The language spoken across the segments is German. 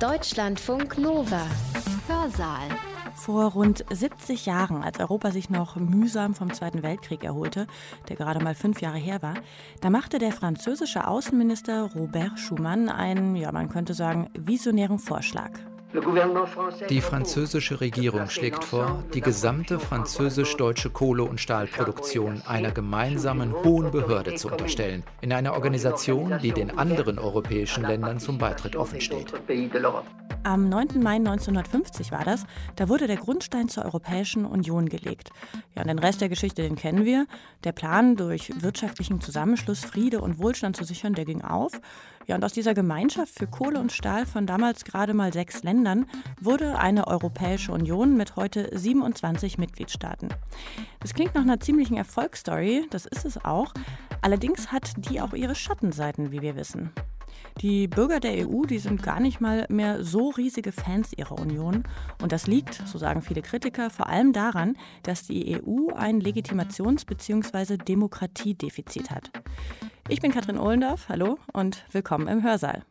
Deutschlandfunk Nova. Hörsaal. Vor rund 70 Jahren, als Europa sich noch mühsam vom Zweiten Weltkrieg erholte, der gerade mal fünf Jahre her war, da machte der französische Außenminister Robert Schumann einen, ja man könnte sagen, visionären Vorschlag. Die französische Regierung schlägt vor, die gesamte französisch-deutsche Kohle- und Stahlproduktion einer gemeinsamen hohen Behörde zu unterstellen, in einer Organisation, die den anderen europäischen Ländern zum Beitritt offensteht. Am 9. Mai 1950 war das, da wurde der Grundstein zur Europäischen Union gelegt. Ja, und den Rest der Geschichte, den kennen wir. Der Plan, durch wirtschaftlichen Zusammenschluss Friede und Wohlstand zu sichern, der ging auf. Ja, und aus dieser Gemeinschaft für Kohle und Stahl von damals gerade mal sechs Ländern wurde eine Europäische Union mit heute 27 Mitgliedstaaten. Das klingt nach einer ziemlichen Erfolgsstory, das ist es auch. Allerdings hat die auch ihre Schattenseiten, wie wir wissen. Die Bürger der EU, die sind gar nicht mal mehr so riesige Fans ihrer Union. Und das liegt, so sagen viele Kritiker, vor allem daran, dass die EU ein Legitimations- bzw. Demokratiedefizit hat. Ich bin Katrin Ohlendorf, hallo und willkommen im Hörsaal.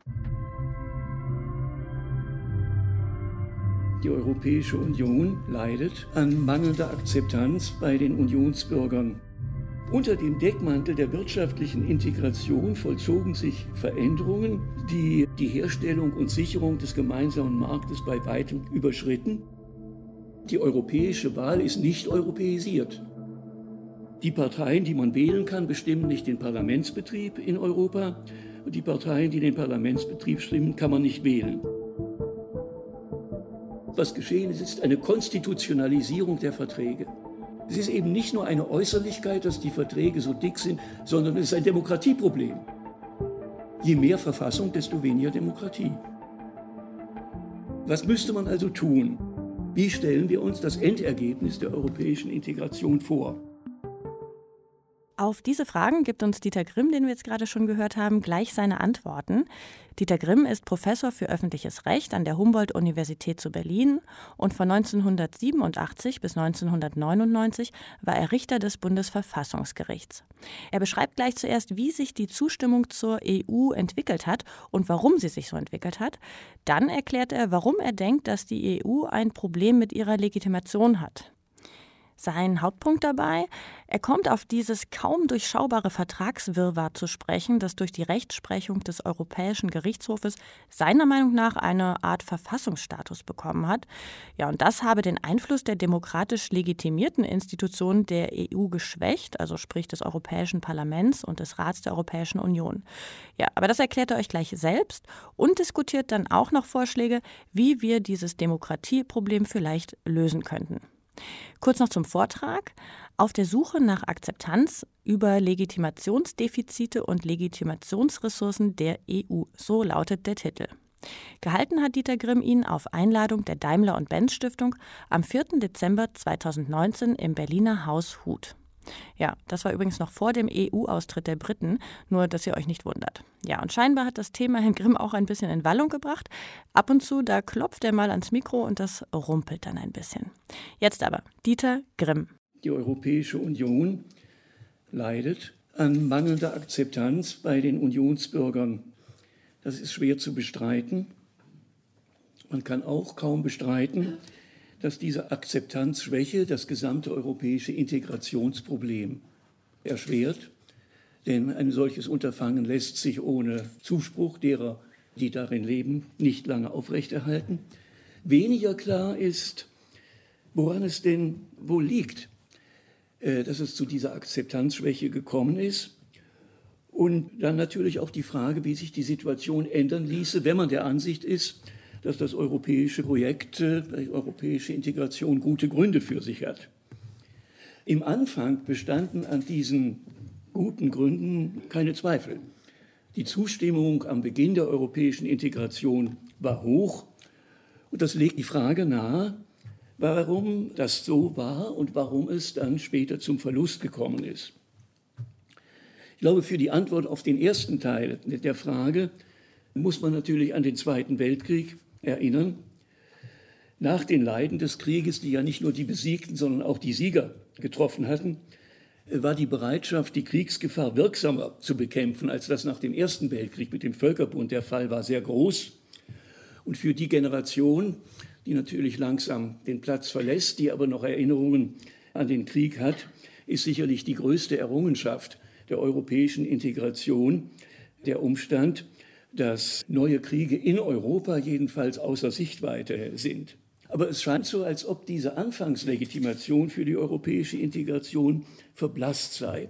Die Europäische Union leidet an mangelnder Akzeptanz bei den Unionsbürgern. Unter dem Deckmantel der wirtschaftlichen Integration vollzogen sich Veränderungen, die die Herstellung und Sicherung des gemeinsamen Marktes bei weitem überschritten. Die europäische Wahl ist nicht europäisiert. Die Parteien, die man wählen kann, bestimmen nicht den Parlamentsbetrieb in Europa. Und die Parteien, die den Parlamentsbetrieb stimmen, kann man nicht wählen. Was geschehen ist, ist eine Konstitutionalisierung der Verträge. Es ist eben nicht nur eine Äußerlichkeit, dass die Verträge so dick sind, sondern es ist ein Demokratieproblem. Je mehr Verfassung, desto weniger Demokratie. Was müsste man also tun? Wie stellen wir uns das Endergebnis der europäischen Integration vor? Auf diese Fragen gibt uns Dieter Grimm, den wir jetzt gerade schon gehört haben, gleich seine Antworten. Dieter Grimm ist Professor für öffentliches Recht an der Humboldt-Universität zu Berlin und von 1987 bis 1999 war er Richter des Bundesverfassungsgerichts. Er beschreibt gleich zuerst, wie sich die Zustimmung zur EU entwickelt hat und warum sie sich so entwickelt hat. Dann erklärt er, warum er denkt, dass die EU ein Problem mit ihrer Legitimation hat. Sein Hauptpunkt dabei, er kommt auf dieses kaum durchschaubare Vertragswirrwarr zu sprechen, das durch die Rechtsprechung des Europäischen Gerichtshofes seiner Meinung nach eine Art Verfassungsstatus bekommen hat. Ja, und das habe den Einfluss der demokratisch legitimierten Institutionen der EU geschwächt, also sprich des Europäischen Parlaments und des Rats der Europäischen Union. Ja, aber das erklärt er euch gleich selbst und diskutiert dann auch noch Vorschläge, wie wir dieses Demokratieproblem vielleicht lösen könnten. Kurz noch zum Vortrag. Auf der Suche nach Akzeptanz über Legitimationsdefizite und Legitimationsressourcen der EU. So lautet der Titel. Gehalten hat Dieter Grimm ihn auf Einladung der Daimler- und Benz Stiftung am 4. Dezember 2019 im Berliner Haus Huth. Ja, das war übrigens noch vor dem EU-Austritt der Briten, nur dass ihr euch nicht wundert. Ja, und scheinbar hat das Thema Herrn Grimm auch ein bisschen in Wallung gebracht. Ab und zu, da klopft er mal ans Mikro und das rumpelt dann ein bisschen. Jetzt aber, Dieter Grimm. Die Europäische Union leidet an mangelnder Akzeptanz bei den Unionsbürgern. Das ist schwer zu bestreiten. Man kann auch kaum bestreiten, dass diese Akzeptanzschwäche das gesamte europäische Integrationsproblem erschwert. Denn ein solches Unterfangen lässt sich ohne Zuspruch derer, die darin leben, nicht lange aufrechterhalten. Weniger klar ist, woran es denn wohl liegt, äh, dass es zu dieser Akzeptanzschwäche gekommen ist. Und dann natürlich auch die Frage, wie sich die Situation ändern ließe, wenn man der Ansicht ist, dass das europäische Projekt, äh, die europäische Integration gute Gründe für sich hat. Im Anfang bestanden an diesen guten Gründen keine Zweifel. Die Zustimmung am Beginn der europäischen Integration war hoch und das legt die Frage nahe, warum das so war und warum es dann später zum Verlust gekommen ist. Ich glaube, für die Antwort auf den ersten Teil der Frage muss man natürlich an den Zweiten Weltkrieg erinnern. Nach den Leiden des Krieges, die ja nicht nur die Besiegten, sondern auch die Sieger getroffen hatten, war die Bereitschaft, die Kriegsgefahr wirksamer zu bekämpfen, als das nach dem Ersten Weltkrieg mit dem Völkerbund der Fall war, sehr groß. Und für die Generation, die natürlich langsam den Platz verlässt, die aber noch Erinnerungen an den Krieg hat, ist sicherlich die größte Errungenschaft der europäischen Integration der Umstand, dass neue Kriege in Europa jedenfalls außer Sichtweite sind. Aber es scheint so, als ob diese Anfangslegitimation für die europäische Integration verblasst sei.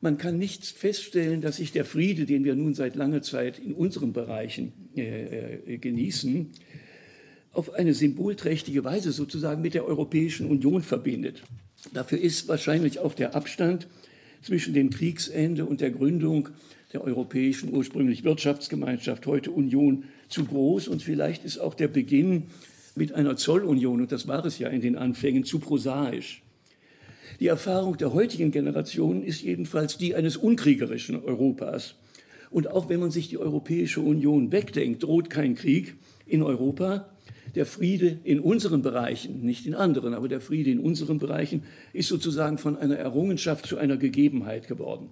Man kann nicht feststellen, dass sich der Friede, den wir nun seit langer Zeit in unseren Bereichen äh, äh, genießen, auf eine symbolträchtige Weise sozusagen mit der Europäischen Union verbindet. Dafür ist wahrscheinlich auch der Abstand zwischen dem Kriegsende und der Gründung der Europäischen ursprünglich Wirtschaftsgemeinschaft, heute Union, zu groß. Und vielleicht ist auch der Beginn mit einer Zollunion, und das war es ja in den Anfängen, zu prosaisch. Die Erfahrung der heutigen Generation ist jedenfalls die eines unkriegerischen Europas. Und auch wenn man sich die Europäische Union wegdenkt, droht kein Krieg in Europa. Der Friede in unseren Bereichen, nicht in anderen, aber der Friede in unseren Bereichen ist sozusagen von einer Errungenschaft zu einer Gegebenheit geworden.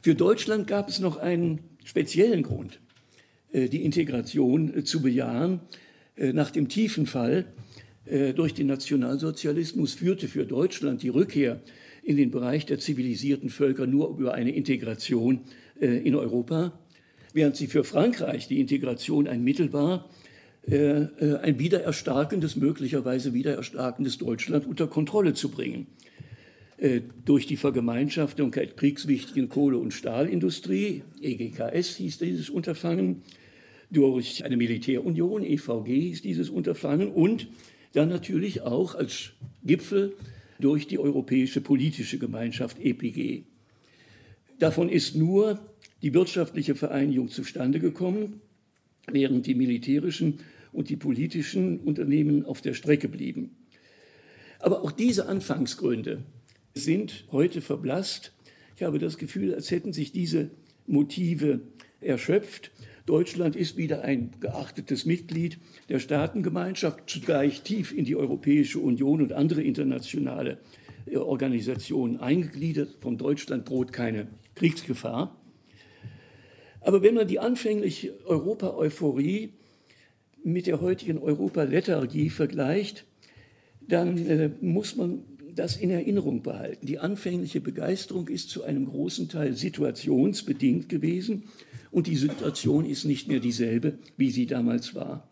Für Deutschland gab es noch einen speziellen Grund, äh, die Integration äh, zu bejahen. Äh, nach dem tiefen Fall durch den Nationalsozialismus führte für Deutschland die Rückkehr in den Bereich der zivilisierten Völker nur über eine Integration in Europa, während sie für Frankreich die Integration ein Mittel war, ein wiedererstarkendes, möglicherweise wiedererstarkendes Deutschland unter Kontrolle zu bringen. Durch die Vergemeinschaftung der kriegswichtigen Kohle- und Stahlindustrie, EGKS hieß dieses Unterfangen, durch eine Militärunion, EVG hieß dieses Unterfangen, und dann natürlich auch als Gipfel durch die Europäische Politische Gemeinschaft EPG. Davon ist nur die wirtschaftliche Vereinigung zustande gekommen, während die militärischen und die politischen Unternehmen auf der Strecke blieben. Aber auch diese Anfangsgründe sind heute verblasst. Ich habe das Gefühl, als hätten sich diese Motive erschöpft Deutschland ist wieder ein geachtetes Mitglied der Staatengemeinschaft, zugleich tief in die Europäische Union und andere internationale äh, Organisationen eingegliedert. Von Deutschland droht keine Kriegsgefahr. Aber wenn man die anfängliche Europa-Euphorie mit der heutigen Europa-Lethargie vergleicht, dann äh, muss man das in Erinnerung behalten. Die anfängliche Begeisterung ist zu einem großen Teil situationsbedingt gewesen und die Situation ist nicht mehr dieselbe, wie sie damals war.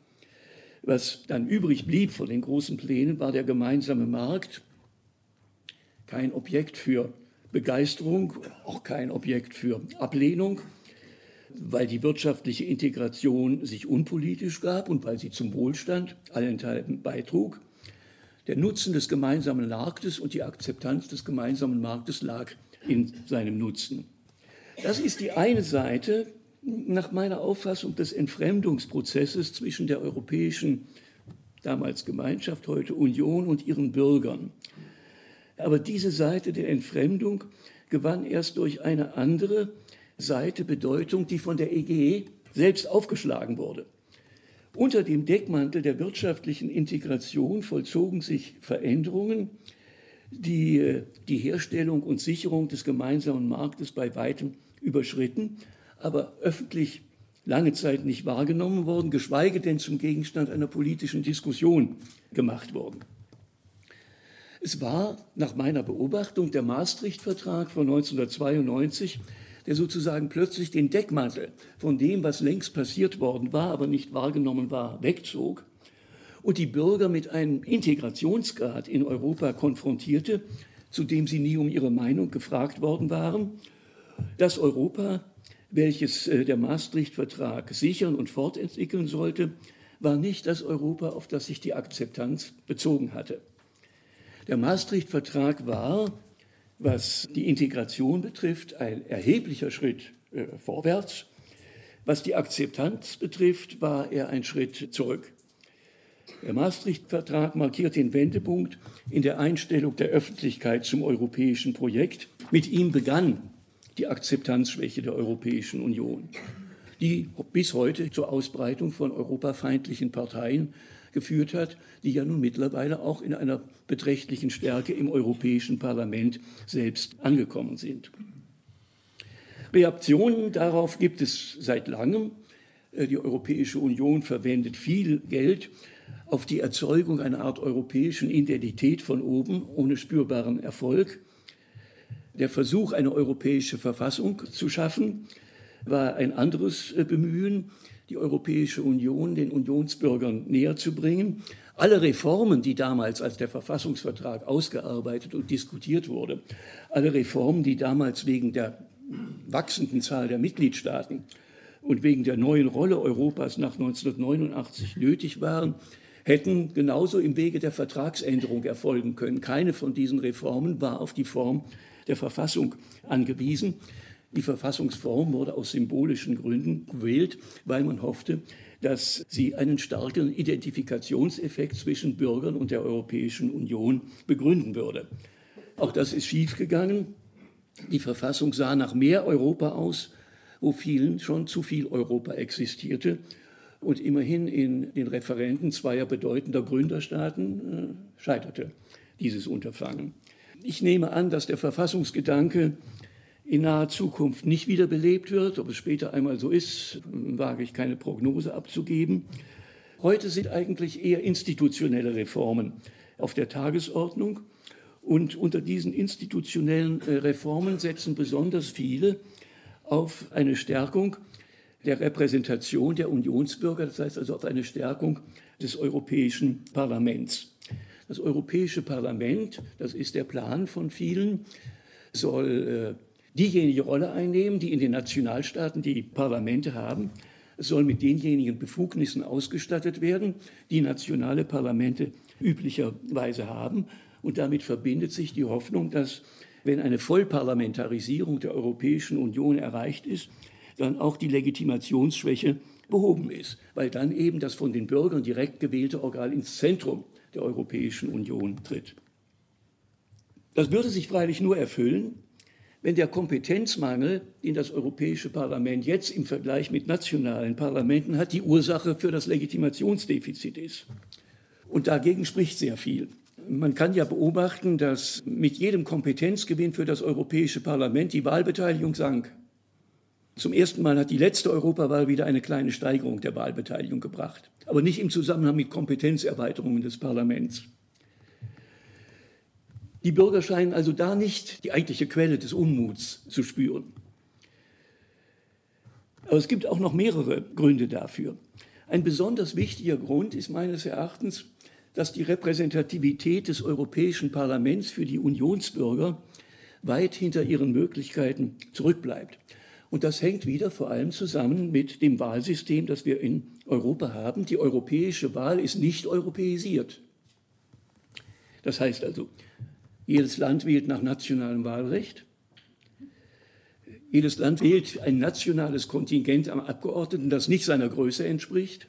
Was dann übrig blieb von den großen Plänen, war der gemeinsame Markt, kein Objekt für Begeisterung, auch kein Objekt für Ablehnung, weil die wirtschaftliche Integration sich unpolitisch gab und weil sie zum Wohlstand allenthalben beitrug. Der Nutzen des gemeinsamen Marktes und die Akzeptanz des gemeinsamen Marktes lag in seinem Nutzen. Das ist die eine Seite nach meiner Auffassung des Entfremdungsprozesses zwischen der europäischen, damals Gemeinschaft, heute Union und ihren Bürgern. Aber diese Seite der Entfremdung gewann erst durch eine andere Seite Bedeutung, die von der EGE selbst aufgeschlagen wurde. Unter dem Deckmantel der wirtschaftlichen Integration vollzogen sich Veränderungen, die äh, die Herstellung und Sicherung des gemeinsamen Marktes bei weitem überschritten aber öffentlich lange Zeit nicht wahrgenommen worden, geschweige denn zum Gegenstand einer politischen Diskussion gemacht worden. Es war nach meiner Beobachtung der Maastricht-Vertrag von 1992, der sozusagen plötzlich den Deckmantel von dem, was längst passiert worden war, aber nicht wahrgenommen war, wegzog und die Bürger mit einem Integrationsgrad in Europa konfrontierte, zu dem sie nie um ihre Meinung gefragt worden waren, dass Europa welches äh, der Maastricht-Vertrag sichern und fortentwickeln sollte, war nicht das Europa, auf das sich die Akzeptanz bezogen hatte. Der Maastricht-Vertrag war, was die Integration betrifft, ein erheblicher Schritt äh, vorwärts. Was die Akzeptanz betrifft, war er ein Schritt zurück. Der Maastricht-Vertrag markiert den Wendepunkt in der Einstellung der Öffentlichkeit zum europäischen Projekt. Mit ihm begann die Akzeptanzschwäche der Europäischen Union, die bis heute zur Ausbreitung von europafeindlichen Parteien geführt hat, die ja nun mittlerweile auch in einer beträchtlichen Stärke im Europäischen Parlament selbst angekommen sind. Reaktionen darauf gibt es seit langem. Äh, die Europäische Union verwendet viel Geld auf die Erzeugung einer Art europäischen Identität von oben ohne spürbaren Erfolg. Der Versuch, eine europäische Verfassung zu schaffen, war ein anderes äh, Bemühen, die Europäische Union den Unionsbürgern näher zu bringen. Alle Reformen, die damals als der Verfassungsvertrag ausgearbeitet und diskutiert wurde, alle Reformen, die damals wegen der wachsenden Zahl der Mitgliedstaaten und wegen der neuen Rolle Europas nach 1989 nötig waren, hätten genauso im Wege der Vertragsänderung erfolgen können. Keine von diesen Reformen war auf die Form der Verfassung angewiesen. Die Verfassungsform wurde aus symbolischen Gründen gewählt, weil man hoffte, dass sie einen starken Identifikationseffekt zwischen Bürgern und der Europäischen Union begründen würde. Auch das ist schiefgegangen. Die Verfassung sah nach mehr Europa aus, wo vielen schon zu viel Europa existierte. Und immerhin in den Referenten zweier bedeutender Gründerstaaten äh, scheiterte dieses Unterfangen. Ich nehme an, dass der Verfassungsgedanke in naher Zukunft nicht wiederbelebt wird. Ob es später einmal so ist, wage ich keine Prognose abzugeben. Heute sind eigentlich eher institutionelle Reformen auf der Tagesordnung. Und unter diesen institutionellen äh, Reformen setzen besonders viele auf eine Stärkung der Repräsentation der Unionsbürger, das heißt also auf eine Stärkung des Europäischen Parlaments. Das Europäische Parlament, das ist der Plan von vielen, soll äh, diejenige Rolle einnehmen, die in den Nationalstaaten die Parlamente haben. Soll mit denjenigen Befugnissen ausgestattet werden, die nationale Parlamente üblicherweise haben. Und damit verbindet sich die Hoffnung, dass wenn eine Vollparlamentarisierung der Europäischen Union erreicht ist, dann auch die Legitimationsschwäche behoben ist, weil dann eben das von den Bürgern direkt gewählte Organ ins Zentrum der Europäischen Union tritt. Das würde sich freilich nur erfüllen, wenn der Kompetenzmangel, den das Europäische Parlament jetzt im Vergleich mit nationalen Parlamenten hat, die Ursache für das Legitimationsdefizit ist. Und dagegen spricht sehr viel. Man kann ja beobachten, dass mit jedem Kompetenzgewinn für das Europäische Parlament die Wahlbeteiligung sank. Zum ersten Mal hat die letzte Europawahl wieder eine kleine Steigerung der Wahlbeteiligung gebracht, aber nicht im Zusammenhang mit Kompetenzerweiterungen des Parlaments. Die Bürger scheinen also da nicht die eigentliche Quelle des Unmuts zu spüren. Aber es gibt auch noch mehrere Gründe dafür. Ein besonders wichtiger Grund ist meines Erachtens, dass die Repräsentativität des Europäischen Parlaments für die Unionsbürger weit hinter ihren Möglichkeiten zurückbleibt. Und das hängt wieder vor allem zusammen mit dem Wahlsystem, das wir in Europa haben. Die europäische Wahl ist nicht europäisiert. Das heißt also, jedes Land wählt nach nationalem Wahlrecht. Jedes Land wählt ein nationales Kontingent am Abgeordneten, das nicht seiner Größe entspricht.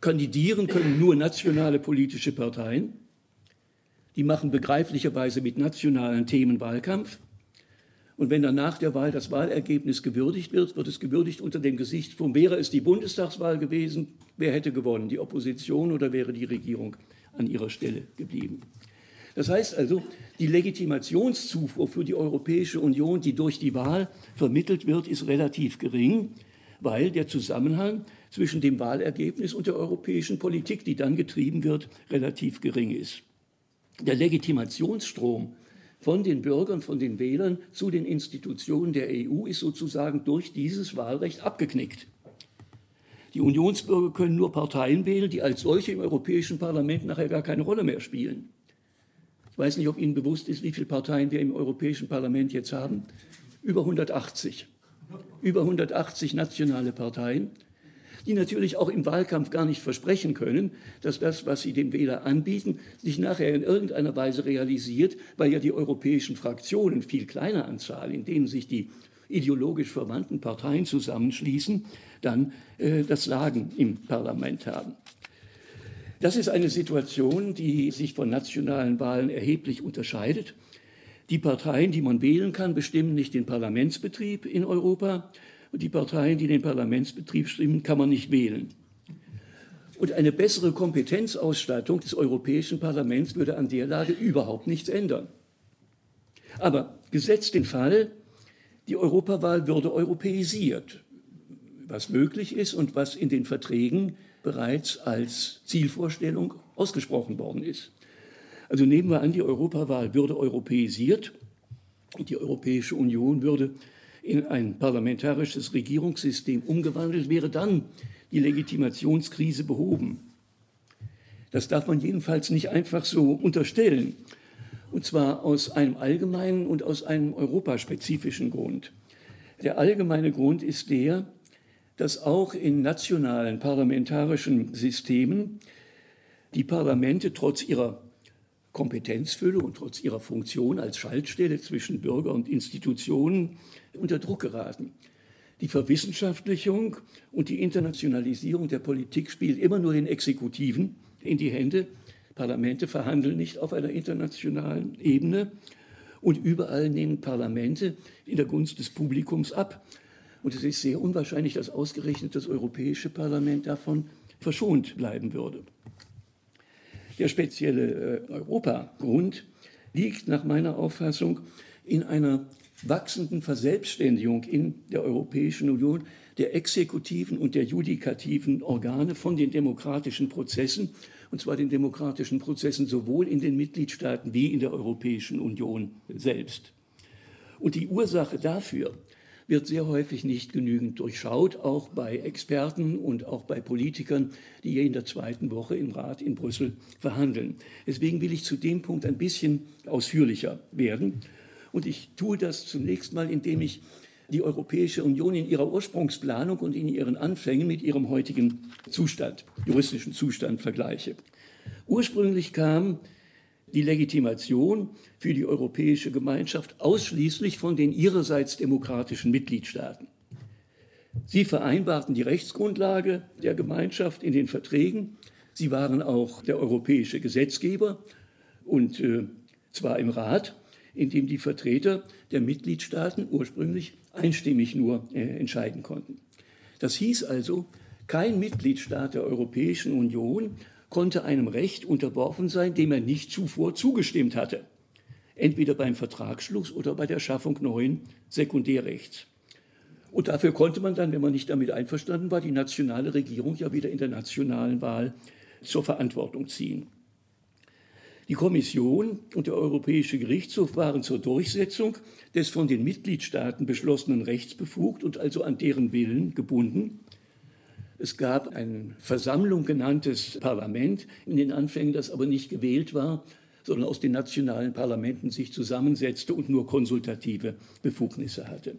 Kandidieren können nur nationale politische Parteien. Die machen begreiflicherweise mit nationalen Themen Wahlkampf. Und wenn dann nach der Wahl das Wahlergebnis gewürdigt wird, wird es gewürdigt unter dem Gesichtspunkt, wäre es die Bundestagswahl gewesen, wer hätte gewonnen, die Opposition oder wäre die Regierung an ihrer Stelle geblieben. Das heißt also, die Legitimationszufuhr für die Europäische Union, die durch die Wahl vermittelt wird, ist relativ gering, weil der Zusammenhang zwischen dem Wahlergebnis und der europäischen Politik, die dann getrieben wird, relativ gering ist. Der Legitimationsstrom von den Bürgern, von den Wählern zu den Institutionen der EU ist sozusagen durch dieses Wahlrecht abgeknickt. Die Unionsbürger können nur Parteien wählen, die als solche im Europäischen Parlament nachher gar keine Rolle mehr spielen. Ich weiß nicht, ob Ihnen bewusst ist, wie viele Parteien wir im Europäischen Parlament jetzt haben. Über 180. Über 180 nationale Parteien, die natürlich auch im Wahlkampf gar nicht versprechen können, dass das, was sie dem Wähler anbieten, sich nachher in irgendeiner Weise realisiert, weil ja die europäischen Fraktionen, viel kleiner Anzahl, in denen sich die ideologisch verwandten Parteien zusammenschließen, dann äh, das Lagen im Parlament haben. Das ist eine Situation, die sich von nationalen Wahlen erheblich unterscheidet. Die Parteien, die man wählen kann, bestimmen nicht den Parlamentsbetrieb in Europa. Und die Parteien, die den Parlamentsbetrieb stimmen, kann man nicht wählen. Und eine bessere Kompetenzausstattung des Europäischen Parlaments würde an der Lage überhaupt nichts ändern. Aber gesetzt den Fall, die Europawahl würde europäisiert, was möglich ist und was in den Verträgen bereits als Zielvorstellung ausgesprochen worden ist. Also nehmen wir an, die Europawahl würde europäisiert und die Europäische Union würde in ein parlamentarisches Regierungssystem umgewandelt, wäre dann die Legitimationskrise behoben. Das darf man jedenfalls nicht einfach so unterstellen, und zwar aus einem allgemeinen und aus einem europaspezifischen Grund. Der allgemeine Grund ist der, dass auch in nationalen parlamentarischen Systemen die Parlamente trotz ihrer Kompetenzfülle und trotz ihrer Funktion als Schaltstelle zwischen Bürger und Institutionen unter Druck geraten. Die Verwissenschaftlichung und die Internationalisierung der Politik spielt immer nur den Exekutiven in die Hände. Parlamente verhandeln nicht auf einer internationalen Ebene und überall nehmen Parlamente in der Gunst des Publikums ab. Und es ist sehr unwahrscheinlich, dass ausgerechnet das Europäische Parlament davon verschont bleiben würde. Der spezielle äh, Europagrund liegt nach meiner Auffassung in einer wachsenden Verselbstständigung in der Europäischen Union der exekutiven und der judikativen Organe von den demokratischen Prozessen und zwar den demokratischen Prozessen sowohl in den Mitgliedstaaten wie in der Europäischen Union selbst. Und die Ursache dafür wird sehr häufig nicht genügend durchschaut, auch bei Experten und auch bei Politikern, die in der zweiten Woche im Rat in Brüssel verhandeln. Deswegen will ich zu dem Punkt ein bisschen ausführlicher werden. Und ich tue das zunächst mal, indem ich die Europäische Union in ihrer Ursprungsplanung und in ihren Anfängen mit ihrem heutigen Zustand, juristischen Zustand vergleiche. Ursprünglich kam die Legitimation für die Europäische Gemeinschaft ausschließlich von den ihrerseits demokratischen Mitgliedstaaten. Sie vereinbarten die Rechtsgrundlage der Gemeinschaft in den Verträgen. Sie waren auch der europäische Gesetzgeber und äh, zwar im Rat, in dem die Vertreter der Mitgliedstaaten ursprünglich einstimmig nur äh, entscheiden konnten. Das hieß also, kein Mitgliedstaat der Europäischen Union konnte einem Recht unterworfen sein, dem er nicht zuvor zugestimmt hatte, entweder beim Vertragsschluss oder bei der Schaffung neuen Sekundärrechts. Und dafür konnte man dann, wenn man nicht damit einverstanden war, die nationale Regierung ja wieder in der nationalen Wahl zur Verantwortung ziehen. Die Kommission und der Europäische Gerichtshof waren zur Durchsetzung des von den Mitgliedstaaten beschlossenen Rechts befugt und also an deren Willen gebunden. Es gab ein Versammlung genanntes Parlament in den Anfängen, das aber nicht gewählt war, sondern aus den nationalen Parlamenten sich zusammensetzte und nur konsultative Befugnisse hatte.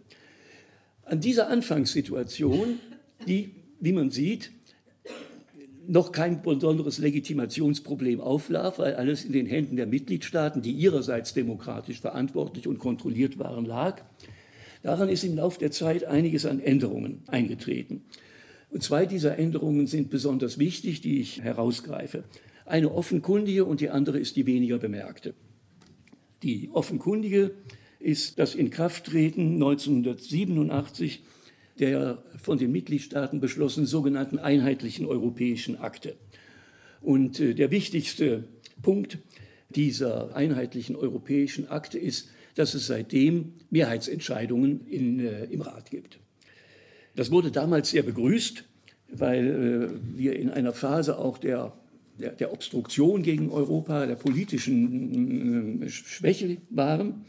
An dieser Anfangssituation, die, wie man sieht, noch kein besonderes Legitimationsproblem aufwarf, weil alles in den Händen der Mitgliedstaaten, die ihrerseits demokratisch verantwortlich und kontrolliert waren, lag. Daran ist im Laufe der Zeit einiges an Änderungen eingetreten. Und zwei dieser Änderungen sind besonders wichtig, die ich herausgreife. Eine offenkundige und die andere ist die weniger bemerkte. Die offenkundige ist das Inkrafttreten 1987 der von den Mitgliedstaaten beschlossenen sogenannten einheitlichen europäischen Akte. Und äh, der wichtigste Punkt dieser einheitlichen europäischen Akte ist, dass es seitdem Mehrheitsentscheidungen in, äh, im Rat gibt. Das wurde damals sehr begrüßt, weil äh, wir in einer Phase auch der, der, der Obstruktion gegen Europa, der politischen äh, Schwäche waren.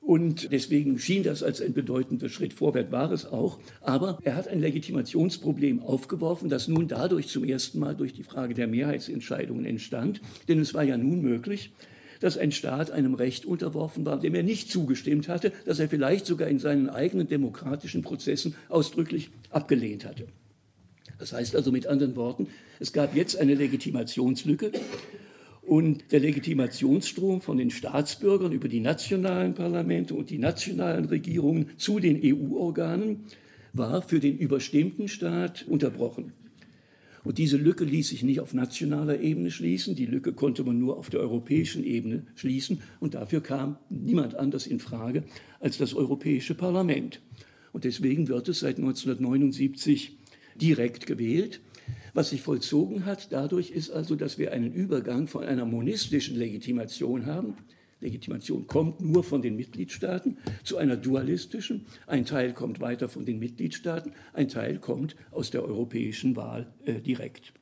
Und deswegen schien das als ein bedeutender Schritt vorwärts, war es auch. Aber er hat ein Legitimationsproblem aufgeworfen, das nun dadurch zum ersten Mal durch die Frage der Mehrheitsentscheidungen entstand. Denn es war ja nun möglich, dass ein Staat einem Recht unterworfen war, dem er nicht zugestimmt hatte, das er vielleicht sogar in seinen eigenen demokratischen Prozessen ausdrücklich abgelehnt hatte. Das heißt also mit anderen Worten, es gab jetzt eine Legitimationslücke und der Legitimationsstrom von den Staatsbürgern über die nationalen Parlamente und die nationalen Regierungen zu den EU-Organen war für den überstimmten Staat unterbrochen. Und diese Lücke ließ sich nicht auf nationaler Ebene schließen, die Lücke konnte man nur auf der europäischen Ebene schließen. Und dafür kam niemand anders in Frage als das Europäische Parlament. Und deswegen wird es seit 1979 direkt gewählt. Was sich vollzogen hat dadurch ist also, dass wir einen Übergang von einer monistischen Legitimation haben, Legitimation kommt nur von den Mitgliedstaaten zu einer dualistischen. Ein Teil kommt weiter von den Mitgliedstaaten, ein Teil kommt aus der europäischen Wahl äh, direkt.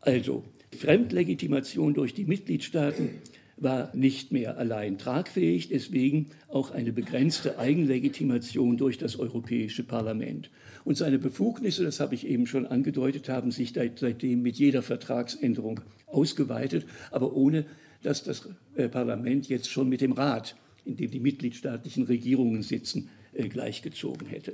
Also Fremdlegitimation durch die Mitgliedstaaten war nicht mehr allein tragfähig, deswegen auch eine begrenzte Eigenlegitimation durch das Europäische Parlament. Und seine Befugnisse, das habe ich eben schon angedeutet, haben sich seitdem mit jeder Vertragsänderung ausgeweitet, aber ohne dass das äh, Parlament jetzt schon mit dem Rat, in dem die mitgliedstaatlichen Regierungen sitzen, äh, gleichgezogen hätte.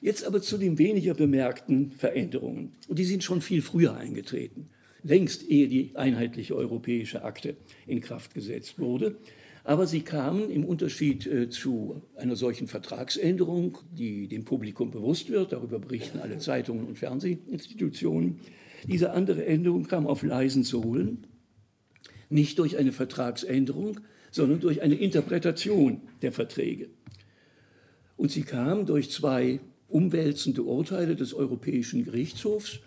Jetzt aber zu den weniger bemerkten Veränderungen. Und die sind schon viel früher eingetreten, längst ehe die einheitliche europäische Akte in Kraft gesetzt wurde. Aber sie kamen im Unterschied äh, zu einer solchen Vertragsänderung, die dem Publikum bewusst wird, darüber berichten alle Zeitungen und Fernsehinstitutionen, diese andere Änderung kam auf leisen Sohlen, nicht durch eine Vertragsänderung, sondern durch eine Interpretation der Verträge. Und sie kam durch zwei umwälzende Urteile des Europäischen Gerichtshofs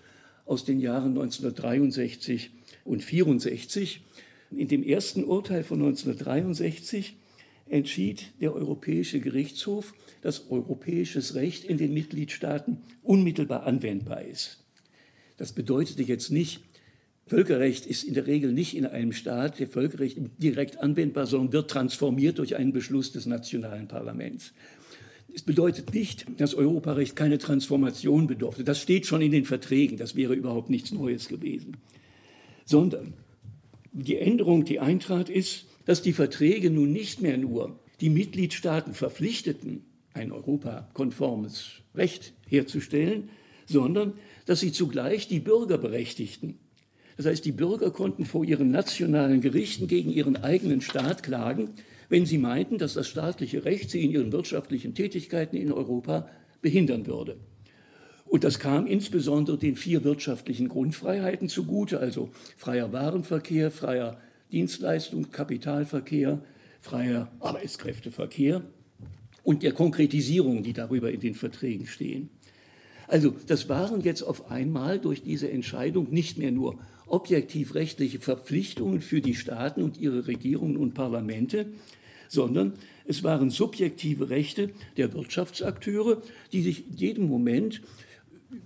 aus den Jahren 1963 und 1964. In dem ersten Urteil von 1963 entschied der Europäische Gerichtshof, dass europäisches Recht in den Mitgliedstaaten unmittelbar anwendbar ist. Das bedeutete jetzt nicht, Völkerrecht ist in der Regel nicht in einem Staat der Völkerrecht direkt anwendbar, sondern wird transformiert durch einen Beschluss des nationalen Parlaments. Es bedeutet nicht, dass Europarecht keine Transformation bedurfte. Das steht schon in den Verträgen. Das wäre überhaupt nichts Neues gewesen. Sondern die Änderung, die eintrat, ist, dass die Verträge nun nicht mehr nur die Mitgliedstaaten verpflichteten, ein europakonformes Recht herzustellen, sondern dass sie zugleich die Bürger berechtigten. Das heißt, die Bürger konnten vor ihren nationalen Gerichten gegen ihren eigenen Staat klagen, wenn sie meinten, dass das staatliche Recht sie in ihren wirtschaftlichen Tätigkeiten in Europa behindern würde. Und das kam insbesondere den vier wirtschaftlichen Grundfreiheiten zugute, also freier Warenverkehr, freier Dienstleistung, Kapitalverkehr, freier Arbeitskräfteverkehr und der Konkretisierung, die darüber in den Verträgen stehen. Also das waren jetzt auf einmal durch diese Entscheidung nicht mehr nur objektiv rechtliche Verpflichtungen für die Staaten und ihre Regierungen und Parlamente, sondern es waren subjektive Rechte der Wirtschaftsakteure, die sich in jedem Moment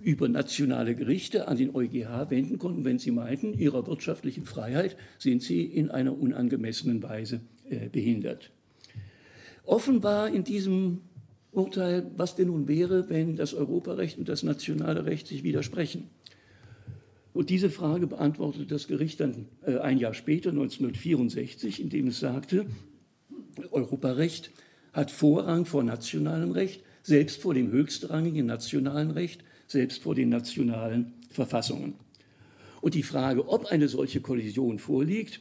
über nationale Gerichte an den EuGH wenden konnten, wenn sie meinten, ihrer wirtschaftlichen Freiheit sind sie in einer unangemessenen Weise äh, behindert. Offenbar in diesem Urteil, was denn nun wäre, wenn das Europarecht und das nationale Recht sich widersprechen. Und diese Frage beantwortete das Gericht dann äh, ein Jahr später, 1964, indem es sagte, Europarecht hat Vorrang vor nationalem Recht, selbst vor dem höchstrangigen nationalen Recht, selbst vor den nationalen Verfassungen. Und die Frage, ob eine solche Kollision vorliegt,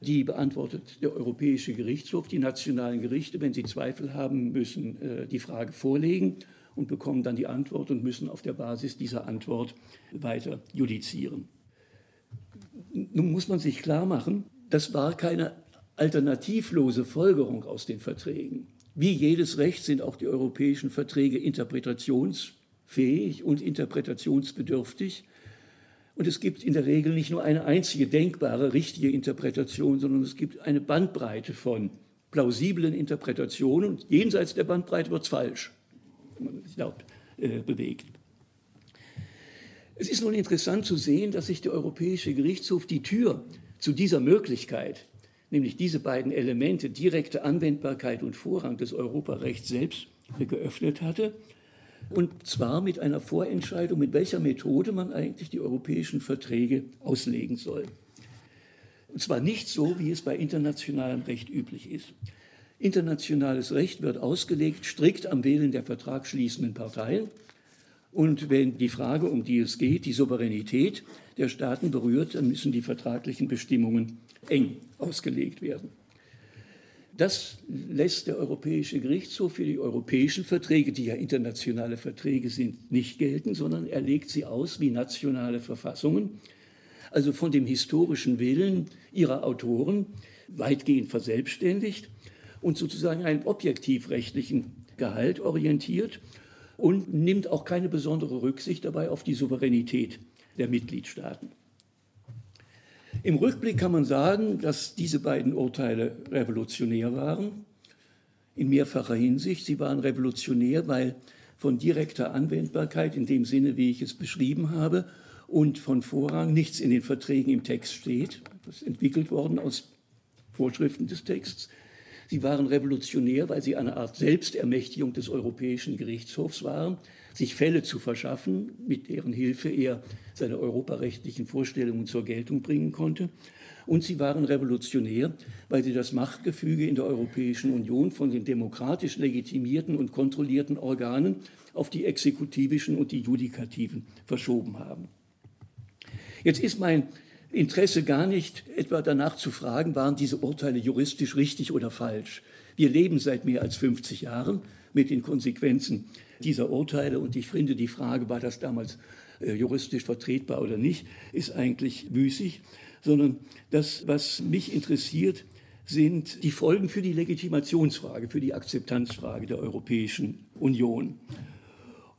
die beantwortet der Europäische Gerichtshof. Die nationalen Gerichte, wenn sie Zweifel haben, müssen äh, die Frage vorlegen und bekommen dann die Antwort und müssen auf der Basis dieser Antwort weiter judizieren. Nun muss man sich klar machen, das war keine alternativlose Folgerung aus den Verträgen. Wie jedes Recht sind auch die europäischen Verträge interpretationsfähig und interpretationsbedürftig. Und es gibt in der Regel nicht nur eine einzige denkbare, richtige Interpretation, sondern es gibt eine Bandbreite von plausiblen Interpretationen. Und jenseits der Bandbreite wird es falsch, wenn man sich laut äh, bewegt. Es ist nun interessant zu sehen, dass sich der Europäische Gerichtshof die Tür zu dieser Möglichkeit, nämlich diese beiden Elemente, direkte Anwendbarkeit und Vorrang des Europarechts selbst, geöffnet hatte. Und zwar mit einer Vorentscheidung, mit welcher Methode man eigentlich die europäischen Verträge auslegen soll. Und zwar nicht so, wie es bei internationalem Recht üblich ist. Internationales Recht wird ausgelegt strikt am Willen der vertragsschließenden Parteien. Und wenn die Frage, um die es geht, die Souveränität der Staaten berührt, dann müssen die vertraglichen Bestimmungen eng ausgelegt werden. Das lässt der Europäische Gerichtshof für die europäischen Verträge, die ja internationale Verträge sind, nicht gelten, sondern er legt sie aus wie nationale Verfassungen, also von dem historischen Willen ihrer Autoren weitgehend verselbstständigt und sozusagen einen objektivrechtlichen Gehalt orientiert und nimmt auch keine besondere Rücksicht dabei auf die Souveränität der Mitgliedstaaten. Im Rückblick kann man sagen, dass diese beiden Urteile revolutionär waren, in mehrfacher Hinsicht. Sie waren revolutionär, weil von direkter Anwendbarkeit in dem Sinne, wie ich es beschrieben habe, und von Vorrang nichts in den Verträgen im Text steht. Das ist entwickelt worden aus Vorschriften des Texts. Sie waren revolutionär, weil sie eine Art Selbstermächtigung des Europäischen Gerichtshofs waren, sich Fälle zu verschaffen, mit deren Hilfe er seine europarechtlichen Vorstellungen zur Geltung bringen konnte. Und sie waren revolutionär, weil sie das Machtgefüge in der Europäischen Union von den demokratisch legitimierten und kontrollierten Organen auf die exekutivischen und die judikativen verschoben haben. Jetzt ist mein Interesse gar nicht etwa danach zu fragen, waren diese Urteile juristisch richtig oder falsch. Wir leben seit mehr als 50 Jahren mit den Konsequenzen dieser Urteile und ich finde, die Frage, war das damals äh, juristisch vertretbar oder nicht, ist eigentlich müßig, sondern das, was mich interessiert, sind die Folgen für die Legitimationsfrage, für die Akzeptanzfrage der Europäischen Union.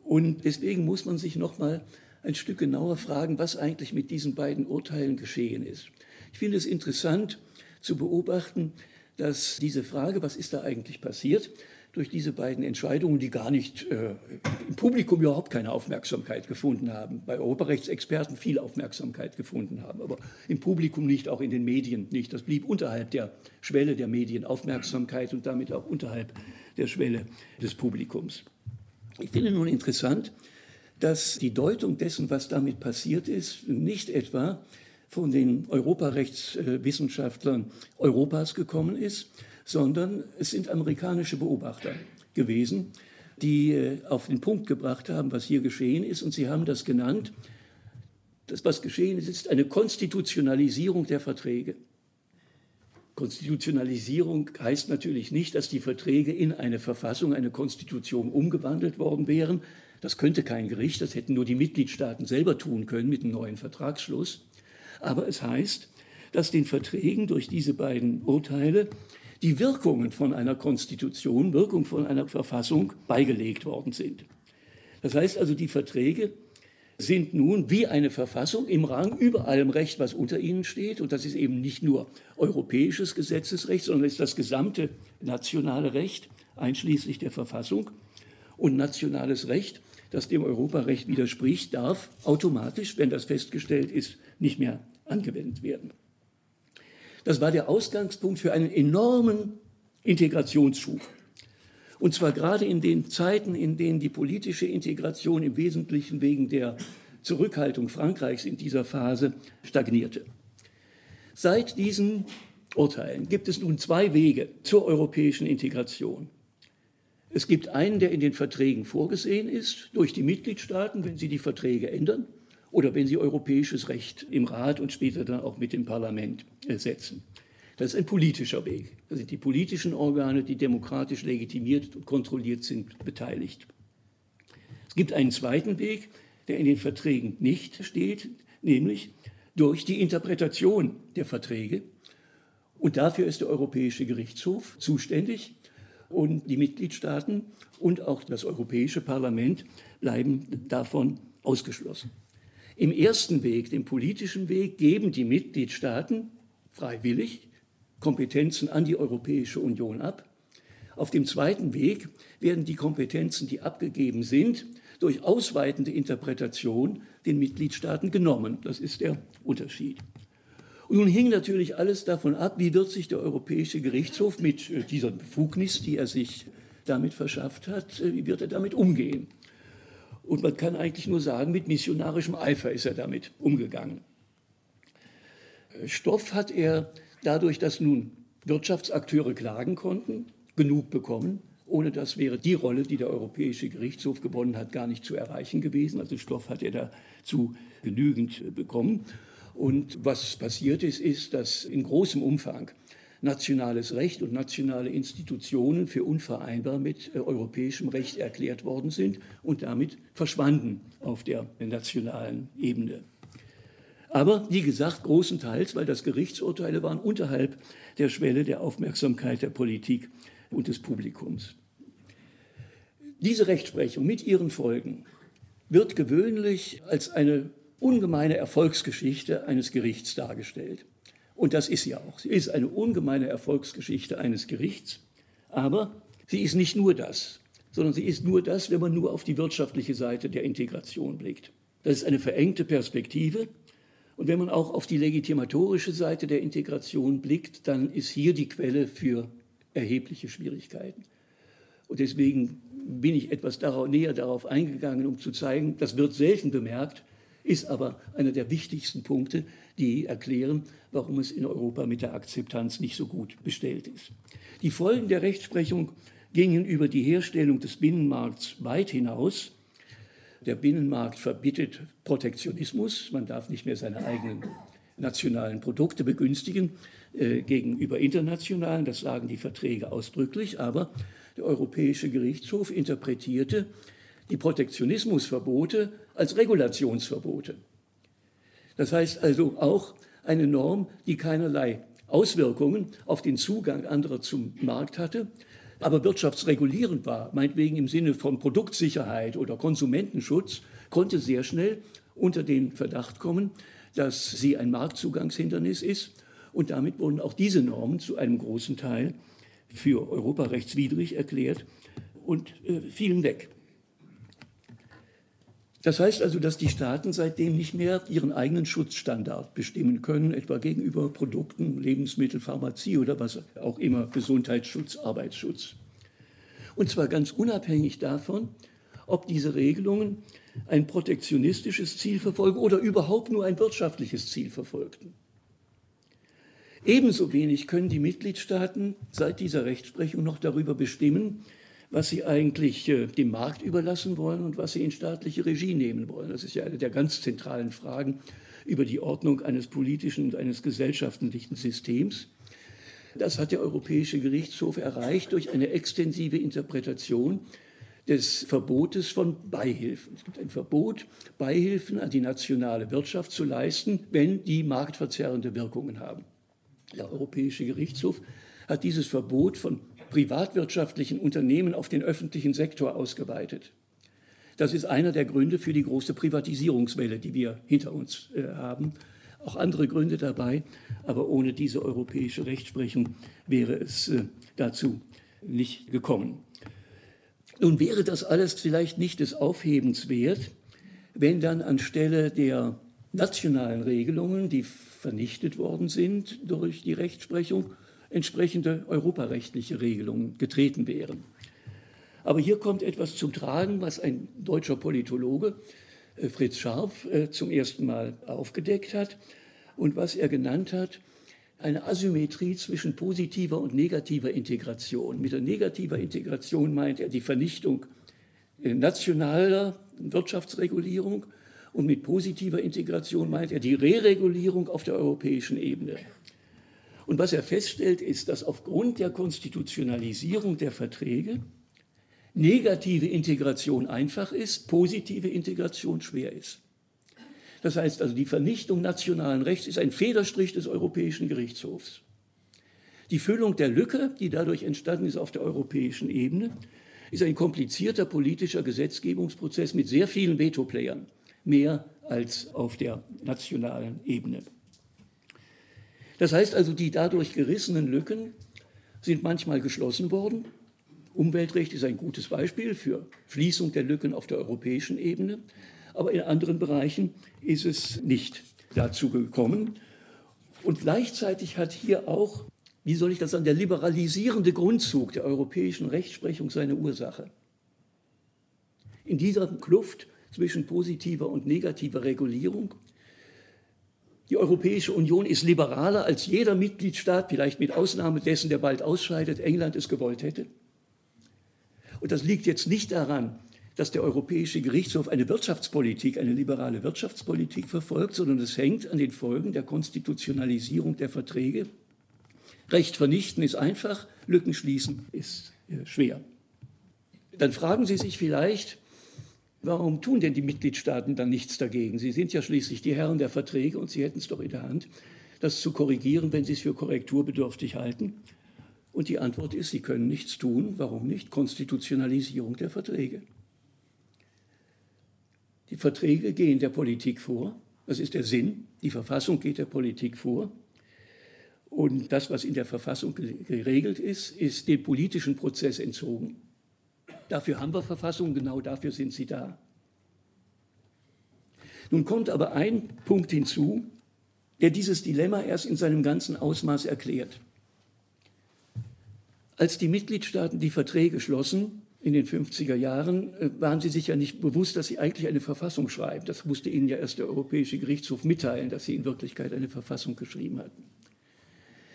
Und deswegen muss man sich noch mal ein Stück genauer fragen, was eigentlich mit diesen beiden Urteilen geschehen ist. Ich finde es interessant zu beobachten, dass diese Frage, was ist da eigentlich passiert, durch diese beiden Entscheidungen, die gar nicht äh, im Publikum überhaupt keine Aufmerksamkeit gefunden haben, bei Europarechtsexperten viel Aufmerksamkeit gefunden haben, aber im Publikum nicht, auch in den Medien nicht. Das blieb unterhalb der Schwelle der Medienaufmerksamkeit und damit auch unterhalb der Schwelle des Publikums. Ich finde nun interessant, dass die Deutung dessen, was damit passiert ist, nicht etwa von den Europarechtswissenschaftlern Europas gekommen ist, sondern es sind amerikanische Beobachter gewesen, die äh, auf den Punkt gebracht haben, was hier geschehen ist. Und sie haben das genannt, das, was geschehen ist, ist eine Konstitutionalisierung der Verträge. Konstitutionalisierung heißt natürlich nicht, dass die Verträge in eine Verfassung, eine Konstitution umgewandelt worden wären, das könnte kein Gericht, das hätten nur die Mitgliedstaaten selber tun können mit einem neuen Vertragsschluss. Aber es heißt, dass den Verträgen durch diese beiden Urteile die Wirkungen von einer Konstitution, Wirkung von einer Verfassung beigelegt worden sind. Das heißt also, die Verträge sind nun wie eine Verfassung im Rang über allem Recht, was unter ihnen steht. Und das ist eben nicht nur europäisches Gesetzesrecht, sondern ist das gesamte nationale Recht, einschließlich der Verfassung. Und nationales Recht das dem Europarecht widerspricht, darf automatisch, wenn das festgestellt ist, nicht mehr angewendet werden. Das war der Ausgangspunkt für einen enormen Integrationsschub. Und zwar gerade in den Zeiten, in denen die politische Integration im Wesentlichen wegen der Zurückhaltung Frankreichs in dieser Phase stagnierte. Seit diesen Urteilen gibt es nun zwei Wege zur europäischen Integration. Es gibt einen, der in den Verträgen vorgesehen ist, durch die Mitgliedstaaten, wenn sie die Verträge ändern oder wenn sie europäisches Recht im Rat und später dann auch mit dem Parlament äh, setzen. Das ist ein politischer Weg. Da sind die politischen Organe, die demokratisch legitimiert und kontrolliert sind, beteiligt. Es gibt einen zweiten Weg, der in den Verträgen nicht steht, nämlich durch die Interpretation der Verträge. Und dafür ist der Europäische Gerichtshof zuständig und die Mitgliedstaaten und auch das Europäische Parlament bleiben davon ausgeschlossen. Im ersten Weg, dem politischen Weg, geben die Mitgliedstaaten freiwillig Kompetenzen an die Europäische Union ab. Auf dem zweiten Weg werden die Kompetenzen, die abgegeben sind, durch ausweitende Interpretation den Mitgliedstaaten genommen. Das ist der Unterschied. Und nun hing natürlich alles davon ab, wie wird sich der Europäische Gerichtshof mit äh, dieser Befugnis, die er sich damit verschafft hat, äh, wie wird er damit umgehen. Und man kann eigentlich nur sagen, mit missionarischem Eifer ist er damit umgegangen. Äh, Stoff hat er dadurch, dass nun Wirtschaftsakteure klagen konnten, genug bekommen. Ohne das wäre die Rolle, die der Europäische Gerichtshof gewonnen hat, gar nicht zu erreichen gewesen. Also Stoff hat er dazu genügend bekommen. Und was passiert ist, ist, dass in großem Umfang nationales Recht und nationale Institutionen für unvereinbar mit äh, europäischem Recht erklärt worden sind und damit verschwanden auf der nationalen Ebene. Aber wie gesagt, großenteils, weil das Gerichtsurteile waren unterhalb der Schwelle der Aufmerksamkeit der Politik und des Publikums. Diese Rechtsprechung mit ihren Folgen wird gewöhnlich als eine ungemeine Erfolgsgeschichte eines Gerichts dargestellt. Und das ist sie auch. Sie ist eine ungemeine Erfolgsgeschichte eines Gerichts. Aber sie ist nicht nur das, sondern sie ist nur das, wenn man nur auf die wirtschaftliche Seite der Integration blickt. Das ist eine verengte Perspektive. Und wenn man auch auf die legitimatorische Seite der Integration blickt, dann ist hier die Quelle für erhebliche Schwierigkeiten. Und deswegen bin ich etwas darauf, näher darauf eingegangen, um zu zeigen, das wird selten bemerkt, ist aber einer der wichtigsten Punkte, die erklären, warum es in Europa mit der Akzeptanz nicht so gut bestellt ist. Die Folgen der Rechtsprechung gingen über die Herstellung des Binnenmarkts weit hinaus. Der Binnenmarkt verbietet Protektionismus. Man darf nicht mehr seine eigenen nationalen Produkte begünstigen äh, gegenüber internationalen. Das sagen die Verträge ausdrücklich. Aber der Europäische Gerichtshof interpretierte die Protektionismusverbote als Regulationsverbote. Das heißt also auch eine Norm, die keinerlei Auswirkungen auf den Zugang anderer zum Markt hatte, aber wirtschaftsregulierend war, meinetwegen im Sinne von Produktsicherheit oder Konsumentenschutz, konnte sehr schnell unter den Verdacht kommen, dass sie ein Marktzugangshindernis ist. Und damit wurden auch diese Normen zu einem großen Teil für europarechtswidrig erklärt und äh, fielen weg. Das heißt also, dass die Staaten seitdem nicht mehr ihren eigenen Schutzstandard bestimmen können, etwa gegenüber Produkten, Lebensmittel, Pharmazie oder was auch immer, Gesundheitsschutz, Arbeitsschutz. Und zwar ganz unabhängig davon, ob diese Regelungen ein protektionistisches Ziel verfolgen oder überhaupt nur ein wirtschaftliches Ziel verfolgten. Ebenso wenig können die Mitgliedstaaten seit dieser Rechtsprechung noch darüber bestimmen, was sie eigentlich äh, dem Markt überlassen wollen und was sie in staatliche Regie nehmen wollen. Das ist ja eine der ganz zentralen Fragen über die Ordnung eines politischen und eines gesellschaftlichen Systems. Das hat der Europäische Gerichtshof erreicht durch eine extensive Interpretation des Verbotes von Beihilfen. Es gibt ein Verbot, Beihilfen an die nationale Wirtschaft zu leisten, wenn die marktverzerrende Wirkungen haben. Der Europäische Gerichtshof hat dieses Verbot von privatwirtschaftlichen Unternehmen auf den öffentlichen Sektor ausgeweitet. Das ist einer der Gründe für die große Privatisierungswelle, die wir hinter uns äh, haben. Auch andere Gründe dabei, aber ohne diese europäische Rechtsprechung wäre es äh, dazu nicht gekommen. Nun wäre das alles vielleicht nicht des Aufhebens wert, wenn dann anstelle der nationalen Regelungen, die vernichtet worden sind durch die Rechtsprechung, entsprechende europarechtliche Regelungen getreten wären. Aber hier kommt etwas zum Tragen, was ein deutscher Politologe, äh, Fritz Scharf, äh, zum ersten Mal aufgedeckt hat und was er genannt hat, eine Asymmetrie zwischen positiver und negativer Integration. Mit der negativer Integration meint er die Vernichtung äh, nationaler Wirtschaftsregulierung und mit positiver Integration meint er die Reregulierung auf der europäischen Ebene. Und was er feststellt, ist, dass aufgrund der Konstitutionalisierung der Verträge negative Integration einfach ist, positive Integration schwer ist. Das heißt also, die Vernichtung nationalen Rechts ist ein Federstrich des Europäischen Gerichtshofs. Die Füllung der Lücke, die dadurch entstanden ist auf der europäischen Ebene, ist ein komplizierter politischer Gesetzgebungsprozess mit sehr vielen Vetoplayern, mehr als auf der nationalen Ebene. Das heißt also, die dadurch gerissenen Lücken sind manchmal geschlossen worden. Umweltrecht ist ein gutes Beispiel für Schließung der Lücken auf der europäischen Ebene. Aber in anderen Bereichen ist es nicht dazu gekommen. Und gleichzeitig hat hier auch, wie soll ich das sagen, der liberalisierende Grundzug der europäischen Rechtsprechung seine Ursache. In dieser Kluft zwischen positiver und negativer Regulierung die Europäische Union ist liberaler als jeder Mitgliedstaat, vielleicht mit Ausnahme dessen, der bald ausscheidet, England es gewollt hätte. Und das liegt jetzt nicht daran, dass der Europäische Gerichtshof eine Wirtschaftspolitik, eine liberale Wirtschaftspolitik verfolgt, sondern es hängt an den Folgen der Konstitutionalisierung der Verträge. Recht vernichten ist einfach, Lücken schließen ist äh, schwer. Dann fragen Sie sich vielleicht, Warum tun denn die Mitgliedstaaten dann nichts dagegen? Sie sind ja schließlich die Herren der Verträge und sie hätten es doch in der Hand, das zu korrigieren, wenn sie es für korrekturbedürftig halten. Und die Antwort ist, sie können nichts tun. Warum nicht? Konstitutionalisierung der Verträge. Die Verträge gehen der Politik vor Das ist der Sinn. Die Verfassung geht der Politik vor. Und das, was in der Verfassung geregelt ist, ist dem politischen Prozess entzogen. Dafür haben wir Verfassungen, genau dafür sind sie da. Nun kommt aber ein Punkt hinzu, der dieses Dilemma erst in seinem ganzen Ausmaß erklärt. Als die Mitgliedstaaten die Verträge schlossen in den 50er Jahren, äh, waren sie sich ja nicht bewusst, dass sie eigentlich eine Verfassung schreiben. Das musste ihnen ja erst der Europäische Gerichtshof mitteilen, dass sie in Wirklichkeit eine Verfassung geschrieben hatten.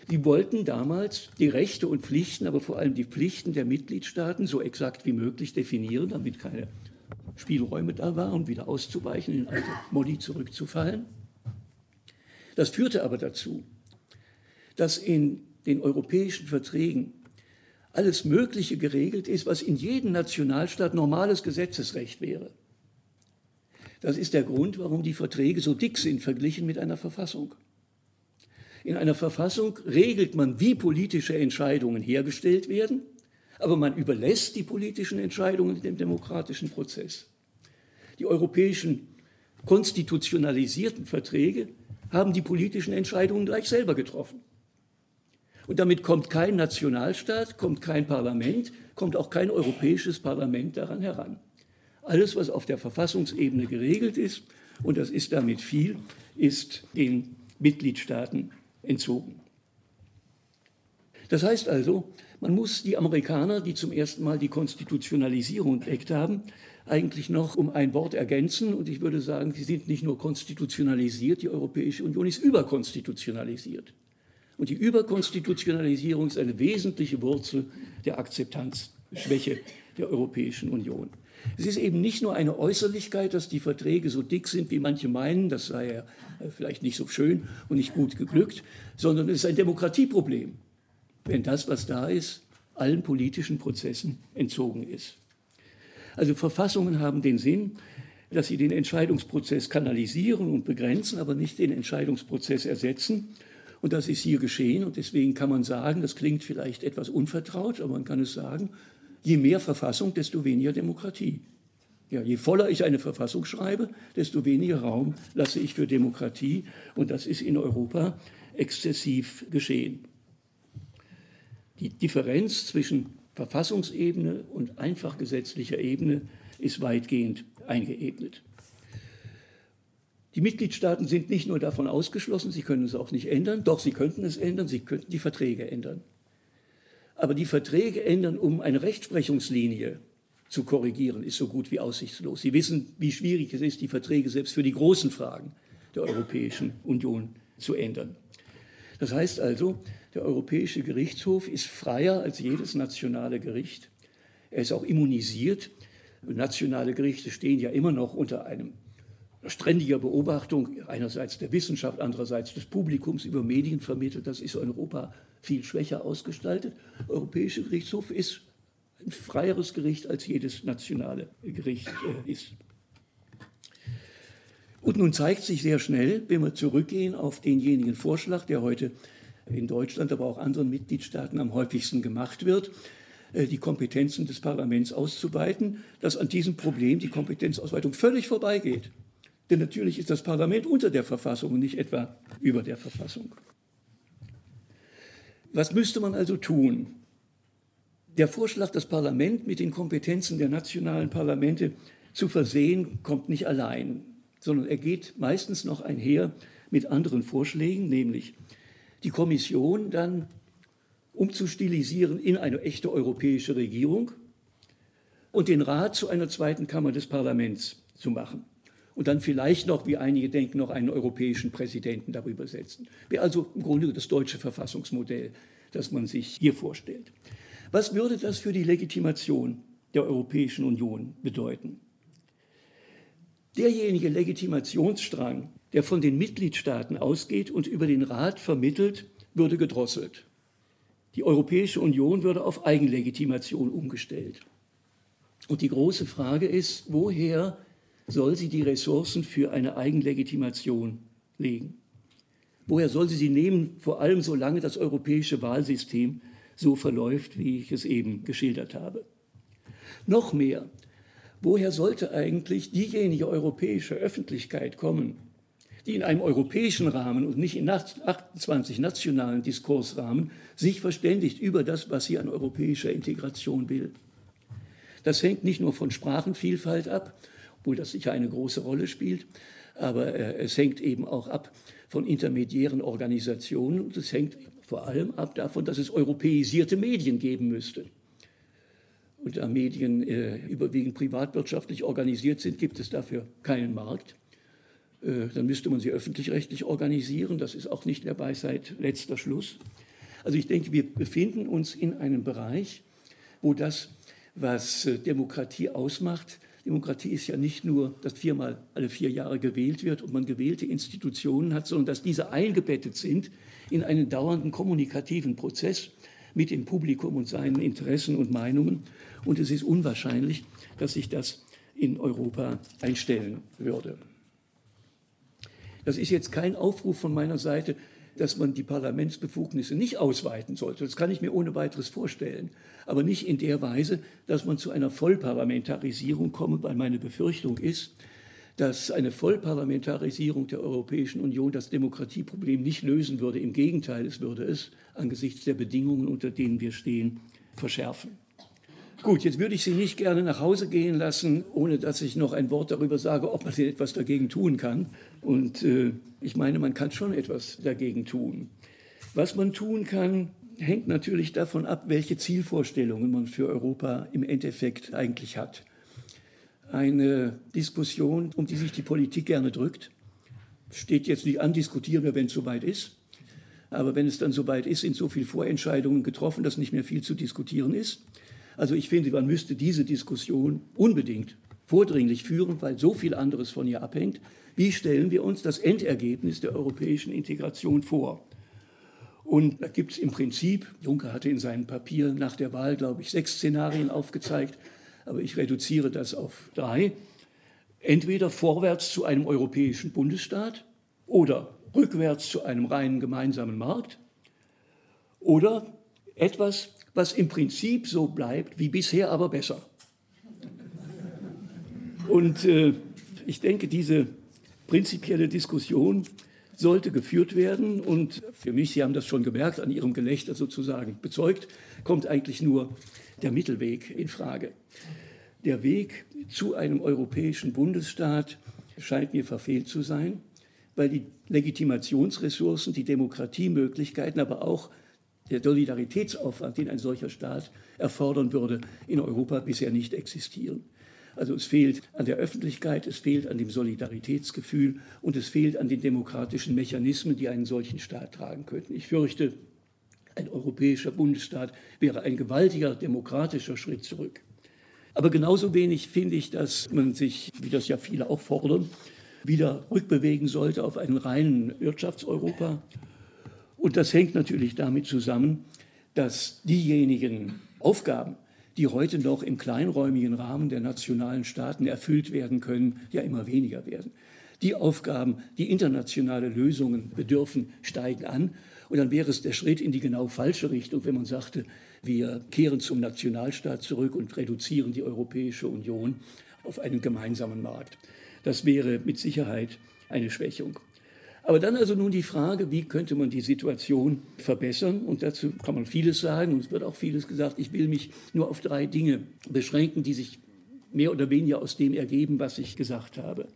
Die wollten damals die Rechte und Pflichten, aber vor allem die Pflichten der Mitgliedstaaten so exakt wie möglich definieren, damit keine Spielräume da waren, wieder auszuweichen, in alte Modi zurückzufallen. Das führte aber dazu, dass in den europäischen Verträgen alles Mögliche geregelt ist, was in jedem Nationalstaat normales Gesetzesrecht wäre. Das ist der Grund, warum die Verträge so dick sind verglichen mit einer Verfassung. In einer Verfassung regelt man, wie politische Entscheidungen hergestellt werden, aber man überlässt die politischen Entscheidungen dem demokratischen Prozess. Die europäischen konstitutionalisierten Verträge haben die politischen Entscheidungen gleich selber getroffen. Und damit kommt kein Nationalstaat, kommt kein Parlament, kommt auch kein europäisches Parlament daran heran. Alles, was auf der Verfassungsebene geregelt ist, und das ist damit viel, ist den Mitgliedstaaten entzogen. Das heißt also, man muss die Amerikaner, die zum ersten Mal die Konstitutionalisierung entdeckt haben, eigentlich noch um ein Wort ergänzen. Und ich würde sagen, sie sind nicht nur konstitutionalisiert, die Europäische Union ist überkonstitutionalisiert. Und die Überkonstitutionalisierung ist eine wesentliche Wurzel der Akzeptanzschwäche der Europäischen Union. Es ist eben nicht nur eine Äußerlichkeit, dass die Verträge so dick sind, wie manche meinen, das sei ja äh, vielleicht nicht so schön und nicht gut geglückt, sondern es ist ein Demokratieproblem, wenn das, was da ist, allen politischen Prozessen entzogen ist. Also Verfassungen haben den Sinn, dass sie den Entscheidungsprozess kanalisieren und begrenzen, aber nicht den Entscheidungsprozess ersetzen. Und das ist hier geschehen. Und deswegen kann man sagen, das klingt vielleicht etwas unvertraut, aber man kann es sagen, je mehr Verfassung, desto weniger Demokratie. Ja, je voller ich eine Verfassung schreibe, desto weniger Raum lasse ich für Demokratie. Und das ist in Europa exzessiv geschehen. Die Differenz zwischen Verfassungsebene und einfach gesetzlicher Ebene ist weitgehend eingeebnet. Die Mitgliedstaaten sind nicht nur davon ausgeschlossen, sie können es auch nicht ändern, doch sie könnten es ändern, sie könnten die Verträge ändern. Aber die Verträge ändern, um eine Rechtsprechungslinie zu korrigieren, ist so gut wie aussichtslos. Sie wissen, wie schwierig es ist, die Verträge selbst für die großen Fragen der Europäischen Union zu ändern. Das heißt also, der Europäische Gerichtshof ist freier als jedes nationale Gericht. Er ist auch immunisiert. Nationale Gerichte stehen ja immer noch unter einem ständiger Beobachtung einerseits der Wissenschaft, andererseits des Publikums über Medien vermittelt. Das ist Europa viel schwächer ausgestaltet. Der Europäische Gerichtshof ist ein freieres Gericht als jedes nationale Gericht äh, ist. Und nun zeigt sich sehr schnell, wenn wir zurückgehen auf denjenigen Vorschlag, der heute in Deutschland, aber auch anderen Mitgliedstaaten am häufigsten gemacht wird, äh, die Kompetenzen des Parlaments auszuweiten, dass an diesem Problem die Kompetenzausweitung völlig vorbeigeht. Denn natürlich ist das Parlament unter der Verfassung und nicht etwa über der Verfassung. Was müsste man also tun? Der Vorschlag, das Parlament mit den Kompetenzen der nationalen Parlamente zu versehen, kommt nicht allein, sondern er geht meistens noch einher mit anderen Vorschlägen, nämlich die Kommission dann umzustilisieren in eine echte europäische Regierung und den Rat zu einer zweiten Kammer des Parlaments zu machen und dann vielleicht noch, wie einige denken, noch einen europäischen Präsidenten darüber setzen. Wäre also im Grunde das deutsche Verfassungsmodell, das man sich hier vorstellt. Was würde das für die Legitimation der Europäischen Union bedeuten? Derjenige Legitimationsstrang, der von den Mitgliedstaaten ausgeht und über den Rat vermittelt, würde gedrosselt. Die Europäische Union würde auf Eigenlegitimation umgestellt. Und die große Frage ist, woher soll sie die Ressourcen für eine Eigenlegitimation legen? Woher soll sie sie nehmen, vor allem solange das europäische Wahlsystem so verläuft, wie ich es eben geschildert habe? Noch mehr, woher sollte eigentlich diejenige europäische Öffentlichkeit kommen, die in einem europäischen Rahmen und nicht in 28 nationalen Diskursrahmen sich verständigt über das, was sie an europäischer Integration will. Das hängt nicht nur von Sprachenvielfalt ab, obwohl das sicher eine große Rolle spielt, aber äh, es hängt eben auch ab von intermediären Organisationen und es hängt vor allem ab davon, dass es europäisierte Medien geben müsste. Und da Medien äh, überwiegend privatwirtschaftlich organisiert sind, gibt es dafür keinen Markt. Äh, dann müsste man sie öffentlich-rechtlich organisieren. Das ist auch nicht der Weisheit letzter Schluss. Also ich denke, wir befinden uns in einem Bereich, wo das, was äh, Demokratie ausmacht, Demokratie ist ja nicht nur, dass viermal alle vier Jahre gewählt wird und man gewählte Institutionen hat, sondern dass diese eingebettet sind in einen dauernden kommunikativen Prozess mit dem Publikum und seinen Interessen und Meinungen. Und es ist unwahrscheinlich, dass sich das in Europa einstellen würde. Das ist jetzt kein Aufruf von meiner Seite, dass man die Parlamentsbefugnisse nicht ausweiten sollte. Das kann ich mir ohne weiteres vorstellen. Aber nicht in der Weise, dass man zu einer Vollparlamentarisierung komme, weil meine Befürchtung ist, dass eine Vollparlamentarisierung der Europäischen Union das Demokratieproblem nicht lösen würde. Im Gegenteil, es würde es angesichts der Bedingungen, unter denen wir stehen, verschärfen. Gut, jetzt würde ich Sie nicht gerne nach Hause gehen lassen, ohne dass ich noch ein Wort darüber sage, ob man etwas dagegen tun kann. Und äh, ich meine, man kann schon etwas dagegen tun. Was man tun kann, hängt natürlich davon ab, welche Zielvorstellungen man für Europa im Endeffekt eigentlich hat. Eine Diskussion, um die sich die Politik gerne drückt, steht jetzt nicht an, diskutieren wir, wenn es soweit ist. Aber wenn es dann soweit ist, sind so viele Vorentscheidungen getroffen, dass nicht mehr viel zu diskutieren ist. Also ich finde, man müsste diese Diskussion unbedingt vordringlich führen, weil so viel anderes von ihr abhängt. Wie stellen wir uns das Endergebnis der europäischen Integration vor? Und da gibt es im Prinzip, Juncker hatte in seinem Papier nach der Wahl, glaube ich, sechs Szenarien aufgezeigt, aber ich reduziere das auf drei. Entweder vorwärts zu einem europäischen Bundesstaat oder rückwärts zu einem reinen gemeinsamen Markt oder etwas, was im Prinzip so bleibt wie bisher, aber besser. Und äh, ich denke, diese prinzipielle Diskussion sollte geführt werden. Und für mich, Sie haben das schon gemerkt, an Ihrem Gelächter sozusagen bezeugt, kommt eigentlich nur der Mittelweg in Frage. Der Weg zu einem europäischen Bundesstaat scheint mir verfehlt zu sein, weil die Legitimationsressourcen, die Demokratiemöglichkeiten, aber auch der Solidaritätsaufwand, den ein solcher Staat erfordern würde, in Europa bisher nicht existieren. Also es fehlt an der Öffentlichkeit, es fehlt an dem Solidaritätsgefühl und es fehlt an den demokratischen Mechanismen, die einen solchen Staat tragen könnten. Ich fürchte, ein europäischer Bundesstaat wäre ein gewaltiger demokratischer Schritt zurück. Aber genauso wenig finde ich, dass man sich, wie das ja viele auch fordern, wieder rückbewegen sollte auf einen reinen Wirtschaftseuropa und das hängt natürlich damit zusammen, dass diejenigen Aufgaben, die heute noch im kleinräumigen Rahmen der nationalen Staaten erfüllt werden können, ja immer weniger werden. Die Aufgaben, die internationale Lösungen bedürfen, steigen an. Und dann wäre es der Schritt in die genau falsche Richtung, wenn man sagte, wir kehren zum Nationalstaat zurück und reduzieren die Europäische Union auf einen gemeinsamen Markt. Das wäre mit Sicherheit eine Schwächung. Aber dann also nun die Frage, wie könnte man die Situation verbessern? Und dazu kann man vieles sagen und es wird auch vieles gesagt. Ich will mich nur auf drei Dinge beschränken, die sich mehr oder weniger aus dem ergeben, was ich gesagt habe.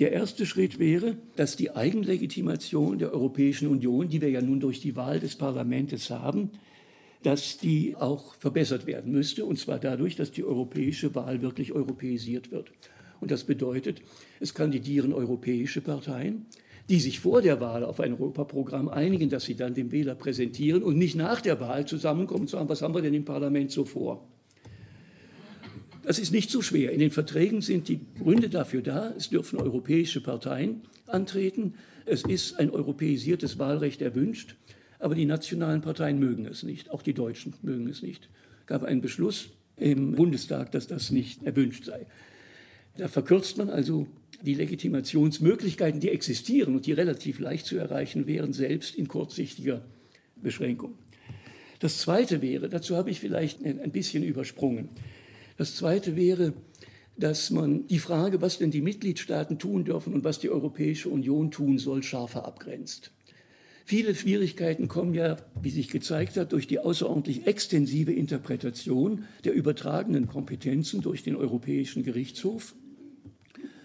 Der erste Schritt wäre, dass die Eigenlegitimation der Europäischen Union, die wir ja nun durch die Wahl des Parlaments haben, dass die auch verbessert werden müsste, und zwar dadurch, dass die europäische Wahl wirklich europäisiert wird. Und das bedeutet, es kandidieren europäische Parteien, die sich vor der Wahl auf ein Europaprogramm einigen, das sie dann dem Wähler präsentieren und nicht nach der Wahl zusammenkommen und sagen, was haben wir denn im Parlament so vor? Das ist nicht so schwer. In den Verträgen sind die Gründe dafür da. Es dürfen europäische Parteien antreten. Es ist ein europäisiertes Wahlrecht erwünscht. Aber die nationalen Parteien mögen es nicht. Auch die Deutschen mögen es nicht. Es gab einen Beschluss im Bundestag, dass das nicht erwünscht sei. Da verkürzt man also die Legitimationsmöglichkeiten, die existieren und die relativ leicht zu erreichen wären, selbst in kurzsichtiger Beschränkung. Das Zweite wäre, dazu habe ich vielleicht ein bisschen übersprungen, das Zweite wäre, dass man die Frage, was denn die Mitgliedstaaten tun dürfen und was die Europäische Union tun soll, scharfer abgrenzt. Viele Schwierigkeiten kommen ja, wie sich gezeigt hat, durch die außerordentlich extensive Interpretation der übertragenen Kompetenzen durch den Europäischen Gerichtshof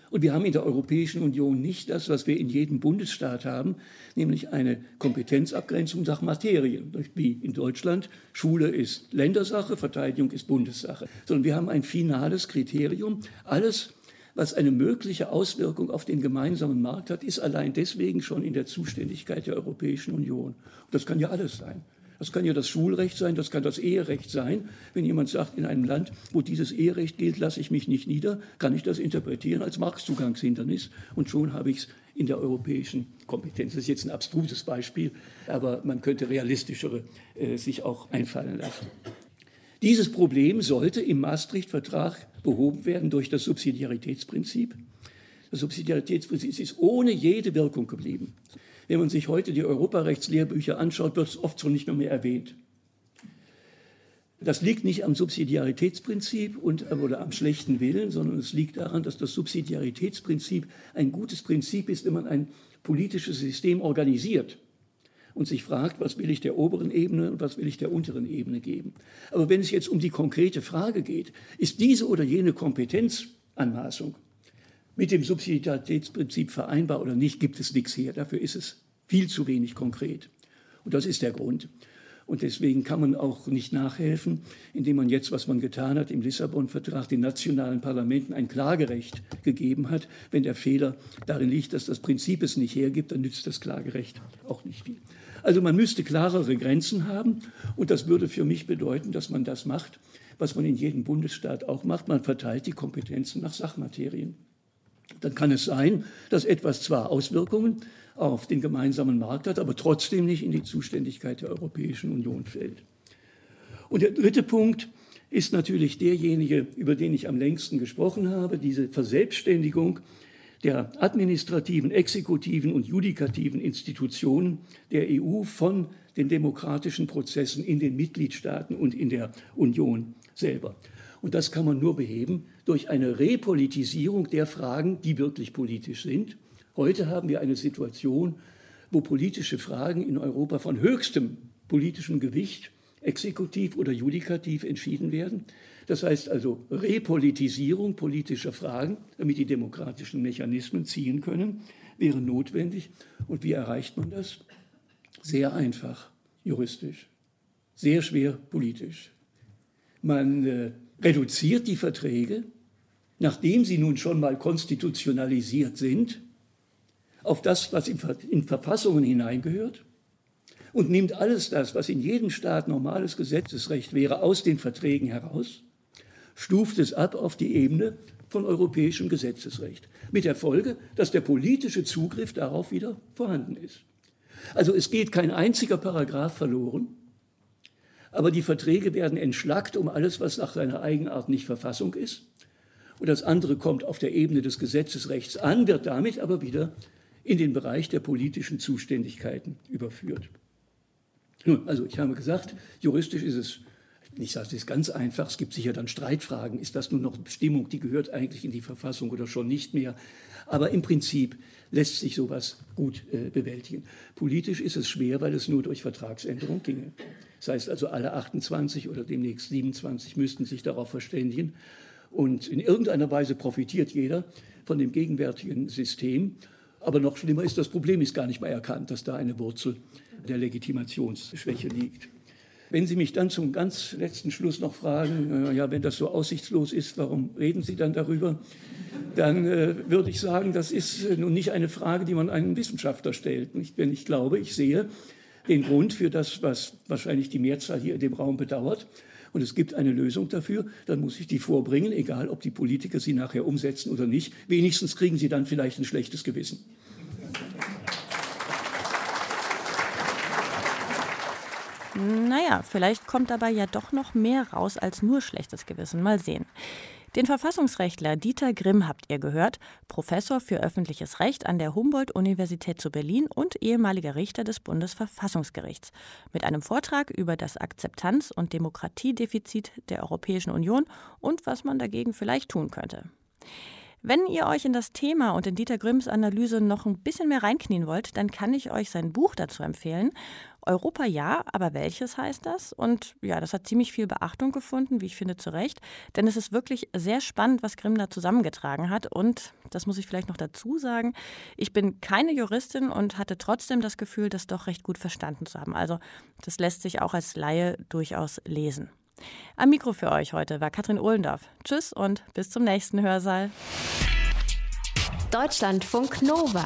und wir haben in der Europäischen Union nicht das, was wir in jedem Bundesstaat haben, nämlich eine Kompetenzabgrenzung nach Materien. Wie in Deutschland, Schule ist Ländersache, Verteidigung ist Bundessache. Sondern wir haben ein finales Kriterium. Alles, was eine mögliche Auswirkung auf den gemeinsamen Markt hat, ist allein deswegen schon in der Zuständigkeit der Europäischen Union. Und das kann ja alles sein. Das kann ja das Schulrecht sein, das kann das Eherecht sein. Wenn jemand sagt, in einem Land, wo dieses Eherecht gilt, lasse ich mich nicht nieder, kann ich das interpretieren als Marktzugangshindernis und schon habe ich es in der europäischen Kompetenz. Das ist jetzt ein abstruses Beispiel, aber man könnte realistischere äh, sich auch einfallen lassen. Dieses Problem sollte im Maastricht-Vertrag behoben werden durch das Subsidiaritätsprinzip. Das Subsidiaritätsprinzip ist ohne jede Wirkung geblieben. Wenn man sich heute die Europarechtslehrbücher anschaut, wird es oft schon nicht mehr erwähnt. Das liegt nicht am Subsidiaritätsprinzip und, oder am schlechten Willen, sondern es liegt daran, dass das Subsidiaritätsprinzip ein gutes Prinzip ist, wenn man ein politisches System organisiert und sich fragt, was will ich der oberen Ebene und was will ich der unteren Ebene geben. Aber wenn es jetzt um die konkrete Frage geht, ist diese oder jene Kompetenzanmaßung mit dem Subsidiaritätsprinzip vereinbar oder nicht, gibt es nichts her. Dafür ist es viel zu wenig konkret. Und das ist der Grund. Und deswegen kann man auch nicht nachhelfen, indem man jetzt, was man getan hat, im Lissabon-Vertrag den nationalen Parlamenten ein Klagerecht gegeben hat. Wenn der Fehler darin liegt, dass das Prinzip es nicht hergibt, dann nützt das Klagerecht auch nicht viel. Also man müsste klarere Grenzen haben und das würde für mich bedeuten, dass man das macht, was man in jedem Bundesstaat auch macht. Man verteilt die Kompetenzen nach Sachmaterien dann kann es sein, dass etwas zwar Auswirkungen auf den gemeinsamen Markt hat, aber trotzdem nicht in die Zuständigkeit der Europäischen Union fällt. Und der dritte Punkt ist natürlich derjenige, über den ich am längsten gesprochen habe, diese Verselbstständigung der administrativen, exekutiven und judikativen Institutionen der EU von den demokratischen Prozessen in den Mitgliedstaaten und in der Union selber. Und das kann man nur beheben durch eine Repolitisierung der Fragen, die wirklich politisch sind. Heute haben wir eine Situation, wo politische Fragen in Europa von höchstem politischem Gewicht, exekutiv oder judikativ entschieden werden. Das heißt also Repolitisierung politischer Fragen, damit die demokratischen Mechanismen ziehen können, wäre notwendig. Und wie erreicht man das? Sehr einfach, juristisch, sehr schwer politisch. Man äh, reduziert die Verträge, nachdem sie nun schon mal konstitutionalisiert sind, auf das, was in Verfassungen hineingehört und nimmt alles das, was in jedem Staat normales Gesetzesrecht wäre, aus den Verträgen heraus, stuft es ab auf die Ebene von europäischem Gesetzesrecht. Mit der Folge, dass der politische Zugriff darauf wieder vorhanden ist. Also es geht kein einziger Paragraph verloren, aber die Verträge werden entschlackt um alles, was nach seiner Eigenart nicht Verfassung ist. Und das andere kommt auf der Ebene des Gesetzesrechts an, wird damit aber wieder in den Bereich der politischen Zuständigkeiten überführt. Nun, also ich habe gesagt, juristisch ist es, ich sage es ganz einfach, es gibt sicher dann Streitfragen, ist das nun noch Bestimmung, die gehört eigentlich in die Verfassung oder schon nicht mehr. Aber im Prinzip lässt sich sowas gut äh, bewältigen. Politisch ist es schwer, weil es nur durch Vertragsänderung ginge. Das heißt also, alle 28 oder demnächst 27 müssten sich darauf verständigen. Und in irgendeiner Weise profitiert jeder von dem gegenwärtigen System. Aber noch schlimmer ist, das Problem ist gar nicht mehr erkannt, dass da eine Wurzel der Legitimationsschwäche liegt. Wenn Sie mich dann zum ganz letzten Schluss noch fragen, äh, ja, wenn das so aussichtslos ist, warum reden Sie dann darüber? Dann äh, würde ich sagen, das ist äh, nun nicht eine Frage, die man einem Wissenschaftler stellt. Nicht? Wenn ich glaube, ich sehe, den Grund für das, was wahrscheinlich die Mehrzahl hier in dem Raum bedauert. Und es gibt eine Lösung dafür, dann muss ich die vorbringen, egal ob die Politiker sie nachher umsetzen oder nicht. Wenigstens kriegen sie dann vielleicht ein schlechtes Gewissen. Naja, vielleicht kommt dabei ja doch noch mehr raus als nur schlechtes Gewissen. Mal sehen. Den Verfassungsrechtler Dieter Grimm habt ihr gehört, Professor für öffentliches Recht an der Humboldt-Universität zu Berlin und ehemaliger Richter des Bundesverfassungsgerichts, mit einem Vortrag über das Akzeptanz- und Demokratiedefizit der Europäischen Union und was man dagegen vielleicht tun könnte. Wenn ihr euch in das Thema und in Dieter Grimms Analyse noch ein bisschen mehr reinknien wollt, dann kann ich euch sein Buch dazu empfehlen. Europa ja, aber welches heißt das? Und ja, das hat ziemlich viel Beachtung gefunden, wie ich finde, zu Recht. Denn es ist wirklich sehr spannend, was Grimm da zusammengetragen hat. Und das muss ich vielleicht noch dazu sagen, ich bin keine Juristin und hatte trotzdem das Gefühl, das doch recht gut verstanden zu haben. Also das lässt sich auch als Laie durchaus lesen. Am Mikro für euch heute war Katrin Ohlendorf. Tschüss und bis zum nächsten Hörsaal. Deutschlandfunk Nova.